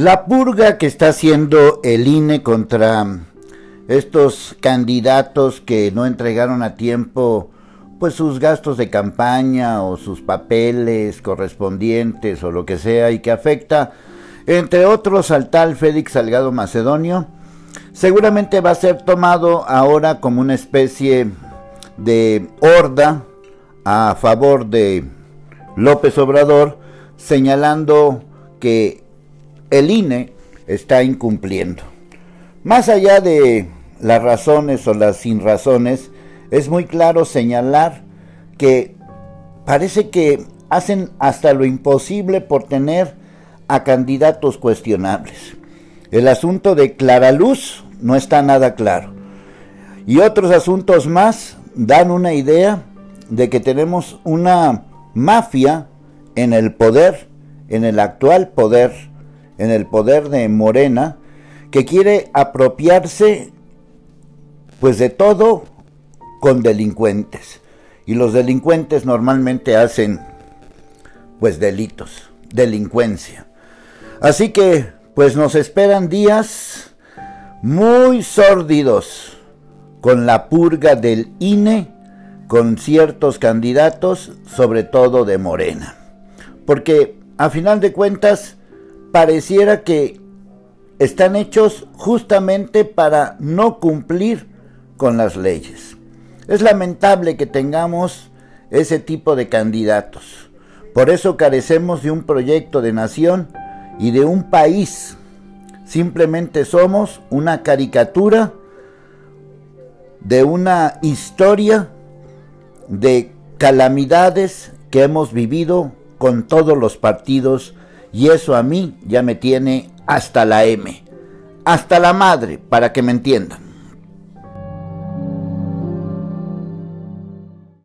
La purga que está haciendo el INE contra estos candidatos que no entregaron a tiempo pues sus gastos de campaña o sus papeles correspondientes o lo que sea y que afecta entre otros al tal Félix Salgado Macedonio, seguramente va a ser tomado ahora como una especie de horda a favor de López Obrador, señalando que el INE está incumpliendo. Más allá de las razones o las sin razones, es muy claro señalar que parece que hacen hasta lo imposible por tener a candidatos cuestionables. El asunto de Clara Luz no está nada claro. Y otros asuntos más dan una idea de que tenemos una mafia en el poder, en el actual poder, en el poder de Morena, que quiere apropiarse pues de todo con delincuentes. Y los delincuentes normalmente hacen pues delitos, delincuencia. Así que pues nos esperan días muy sórdidos con la purga del INE con ciertos candidatos, sobre todo de Morena. Porque a final de cuentas pareciera que están hechos justamente para no cumplir con las leyes. Es lamentable que tengamos ese tipo de candidatos. Por eso carecemos de un proyecto de nación y de un país. Simplemente somos una caricatura de una historia de calamidades que hemos vivido con todos los partidos y eso a mí ya me tiene hasta la M, hasta la madre, para que me entiendan.